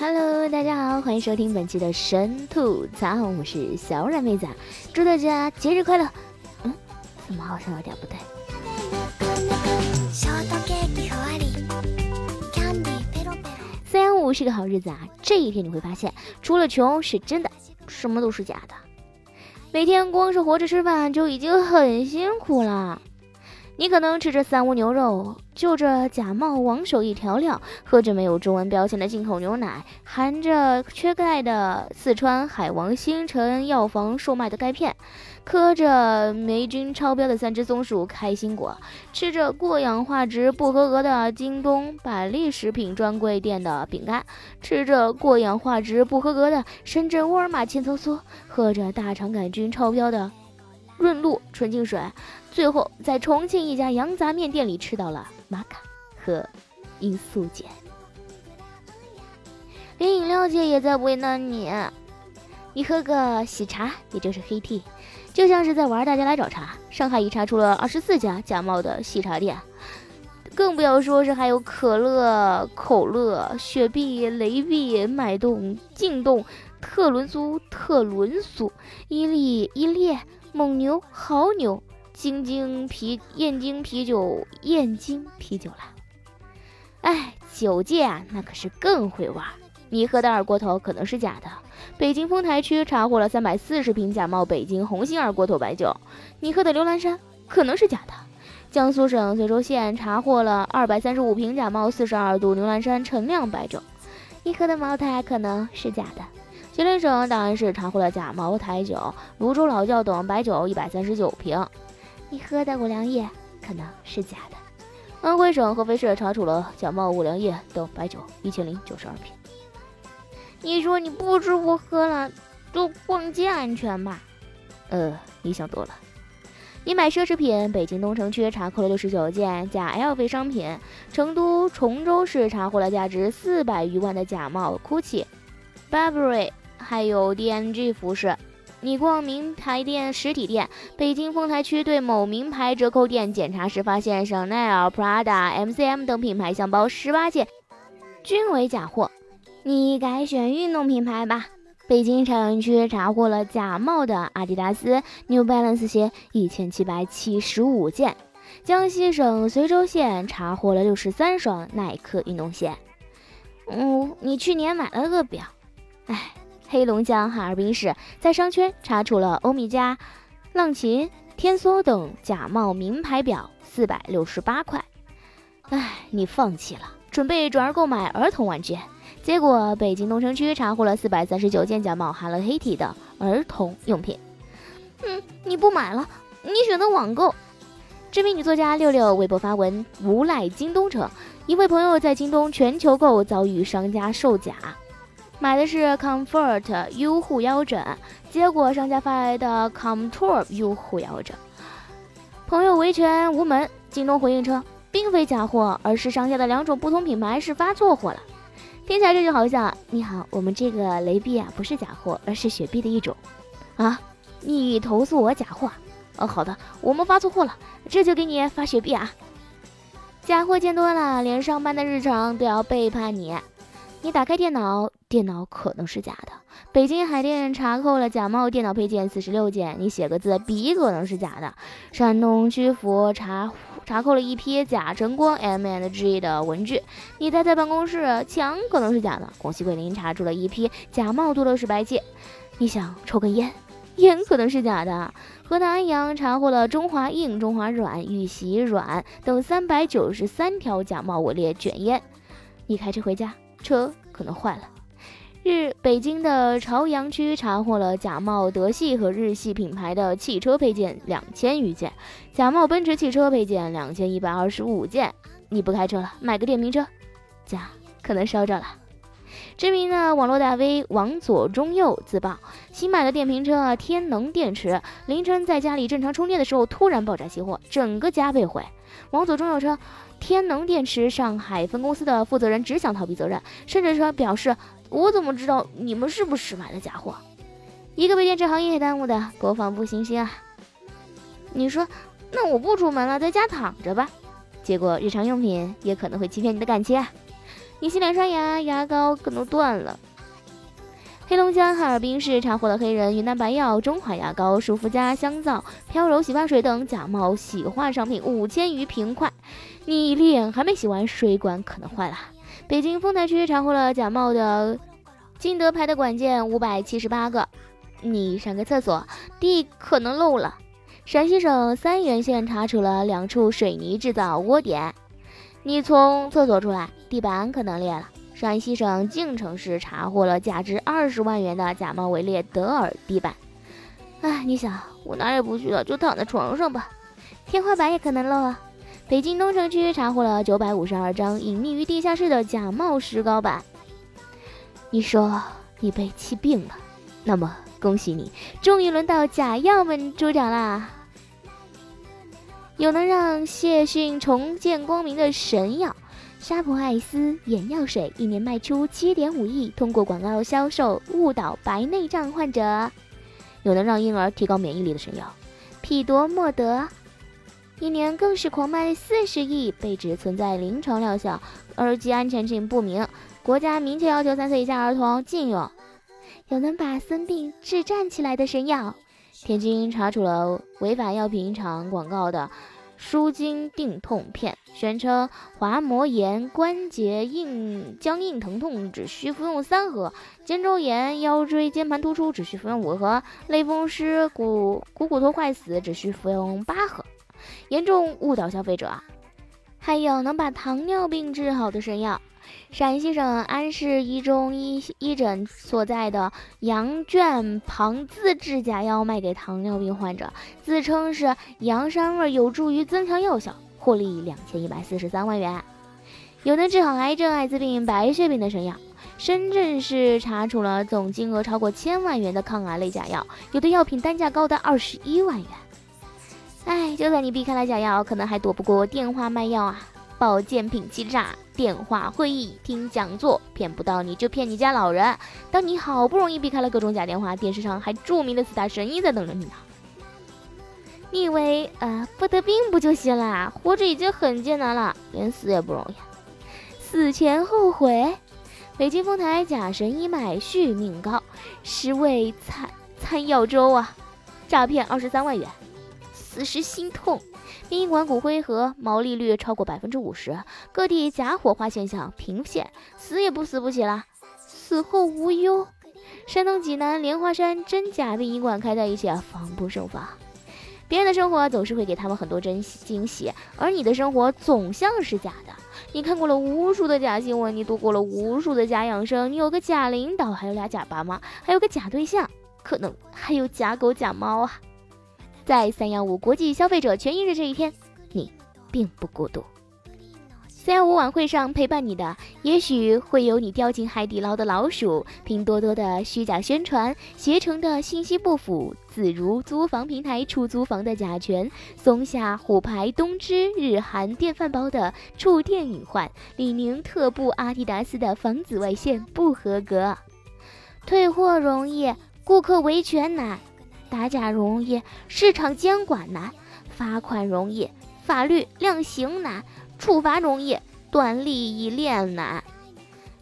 Hello，大家好，欢迎收听本期的神吐槽，我是小软妹子，祝大家节日快乐。嗯，怎么好像有点不对？三幺五是个好日子啊，这一天你会发现，除了穷是真的，什么都是假的。每天光是活着吃饭就已经很辛苦了。你可能吃着三无牛肉，就着假冒王手艺调料，喝着没有中文标签的进口牛奶，含着缺钙的四川海王星辰药房售卖的钙片，磕着霉菌超标的三只松鼠开心果，吃着过氧化值不合格的京东百利食品专柜店的饼干，吃着过氧化值不合格的深圳沃尔玛千层酥，喝着大肠杆菌超标的润露纯净水。最后，在重庆一家羊杂面店里吃到了玛卡和罂粟碱，连饮料界也在为难你。你喝个喜茶，也就是黑 T，就像是在玩大家来找茬。上海已查出了二十四家假冒的喜茶店，更不要说是还有可乐、口乐、雪碧、雷碧、脉动、劲动、特仑苏、特仑苏、伊利、伊利、蒙牛、豪牛。京津啤燕京啤酒燕京啤酒了，哎，酒界啊，那可是更会玩。你喝的二锅头可能是假的，北京丰台区查获了三百四十瓶假冒北京红星二锅头白酒。你喝的刘兰山可能是假的，江苏省随州县查获了二百三十五瓶假冒四十二度牛栏山陈酿白酒。你喝的茅台可能是假的，吉林省档案室查获了假茅台酒、泸州老窖等白酒一百三十九瓶。你喝的五粮液可能是假的。安徽省合肥市查处了假冒五粮液等白酒一千零九十二瓶。你说你不吃不喝了，就逛街安全吧？呃，你想多了。你买奢侈品，北京东城区查扣了六十九件假 LV 商品，成都崇州市查获了价值四百余万的假冒 GUCCI、Burberry 还有 DNG 服饰。你逛名牌店实体店，北京丰台区对某名牌折扣店检查时发现香奈儿、Prada、MCM 等品牌箱包十八件，均为假货。你改选运动品牌吧？北京朝阳区查获了假冒的阿迪达斯、New Balance 鞋一千七百七十五件。江西省随州县查获了六十三双耐克运动鞋。嗯，你去年买了个表，哎。黑龙江哈尔滨市在商圈查处了欧米茄、浪琴、天梭等假冒名牌表四百六十八块。唉，你放弃了，准备转而购买儿童玩具，结果北京东城区查获了四百三十九件假冒 Hello Kitty 的儿童用品。嗯，你不买了，你选择网购。知名女作家六六微博发文无赖京东称，一位朋友在京东全球购遭遇商家售假。买的是 Comfort 优护腰枕，结果商家发来的 Comtour 优护腰枕，朋友维权无门。京东回应称，并非假货，而是商家的两种不同品牌是发错货了。听起来这就好像，你好，我们这个雷碧啊不是假货，而是雪碧的一种。啊，你投诉我假货？哦，好的，我们发错货了，这就给你发雪碧啊。假货见多了，连上班的日常都要背叛你。你打开电脑。电脑可能是假的。北京海淀查扣了假冒电脑配件四十六件。你写个字，笔可能是假的。山东曲阜查查扣了一批假晨光 M and G 的文具。你待在办公室，墙可能是假的。广西桂林查出了一批假冒多乐士白气。你想抽根烟，烟可能是假的。河南安阳查获了中华硬、中华软、玉玺软等三百九十三条假冒伪劣卷烟。你开车回家，车可能坏了。日，北京的朝阳区查获了假冒德系和日系品牌的汽车配件两千余件，假冒奔驰汽车配件两千一百二十五件。你不开车了，买个电瓶车，家可能烧着了。知名的网络大 V 王左中右自曝，新买的电瓶车天能电池，凌晨在家里正常充电的时候突然爆炸熄火，整个家被毁。王左中右称，天能电池上海分公司的负责人只想逃避责任，甚至说表示我怎么知道你们是不是买的假货？一个被电池行业耽误的国防部星星啊！你说，那我不出门了，在家躺着吧？结果日常用品也可能会欺骗你的感情啊！你洗脸刷牙，牙膏可能断了。黑龙江哈尔滨市查获了黑人云南白药、中华牙膏、舒肤佳香皂、飘柔洗发水等假冒洗化商品五千余瓶块。你脸还没洗完，水管可能坏了。北京丰台区查获了假冒的金德牌的管件五百七十八个。你上个厕所，地可能漏了。陕西省三原县查处了两处水泥制造窝点。你从厕所出来，地板可能裂了。陕西省晋城市查获了价值二十万元的假冒伪劣德尔地板。哎，你想，我哪也不去了，就躺在床上吧。天花板也可能漏啊。北京东城区查获了九百五十二张隐匿于地下室的假冒石膏板。你说你被气病了，那么恭喜你，终于轮到假药们出场啦！有能让谢逊重见光明的神药——沙普艾斯眼药水，一年卖出七点五亿，通过广告销售误导白内障患者；有能让婴儿提高免疫力的神药——匹多莫德，一年更是狂卖四十亿，被指存在临床疗效，而其安全性不明，国家明确要求三岁以下儿童禁用；有能把孙膑治站起来的神药。天津查处了违反药品厂广告的舒筋定痛片，宣称滑膜炎、关节硬僵硬疼痛只需服用三盒，肩周炎、腰椎间盘突出只需服用五盒，类风湿、股股骨头坏死只需服用八盒，严重误导消费者啊。还有能把糖尿病治好的神药。陕西省安市一中医医诊所在的羊圈旁自制假药卖给糖尿病患者，自称是羊膻味有助于增强药效，获利两千一百四十三万元。有能治好癌症、艾滋病、白血病的神药。深圳市查处了总金额超过千万元的抗癌类假药，有的药品单价高达二十一万元。就算你避开了假药，可能还躲不过电话卖药啊！保健品欺诈。电话会议、听讲座，骗不到你就骗你家老人。当你好不容易避开了各种假电话，电视上还著名的四大神医在等着你呢。你以为呃不得病不就行了？活着已经很艰难了，连死也不容易。死前后悔。北京丰台假神医卖续命膏，十味参参药粥啊，诈骗二十三万元。此时心痛。殡仪馆骨灰盒毛利率超过百分之五十，各地假火化现象频现，死也不死不起了，死后无忧。山东济南莲花山真假殡仪馆开在一起，防不胜防。别人的生活总是会给他们很多真惊喜，而你的生活总像是假的。你看过了无数的假新闻，你度过了无数的假养生，你有个假领导，还有俩假爸妈，还有个假对象，可能还有假狗假猫啊。在三幺五国际消费者权益日这一天，你并不孤独。三幺五晚会上陪伴你的，也许会有你掉进海底捞的老鼠、拼多多的虚假宣传、携程的信息不符、自如租房平台出租房的甲醛、松下虎牌东芝日韩电饭煲的触电隐患、李宁特步阿迪达斯的防紫外线不合格。退货容易，顾客维权难。打假容易，市场监管难；罚款容易，法律量刑难；处罚容易，断利益链难。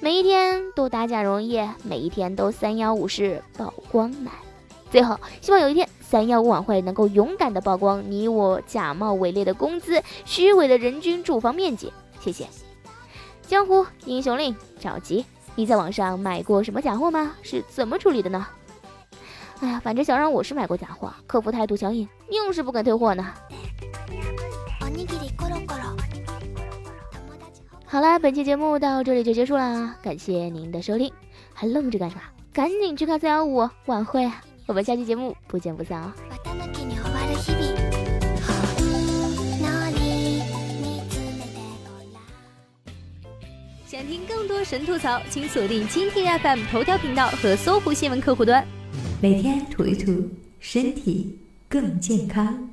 每一天都打假容易，每一天都三幺五是曝光难。最后，希望有一天三幺五晚会能够勇敢的曝光你我假冒伪劣的工资、虚伪的人均住房面积。谢谢。江湖英雄令，着急！你在网上买过什么假货吗？是怎么处理的呢？哎呀，反正小让我是买过假货，客服态度强硬，硬是不肯退货呢。好啦，本期节目到这里就结束啦，感谢您的收听，还愣着干啥？赶紧去看三幺五晚会啊！我们下期节目不见不散哦。想听更多神吐槽，请锁定蜻蜓 FM 头条频道和搜狐新闻客户端。每天吐一吐，身体更健康。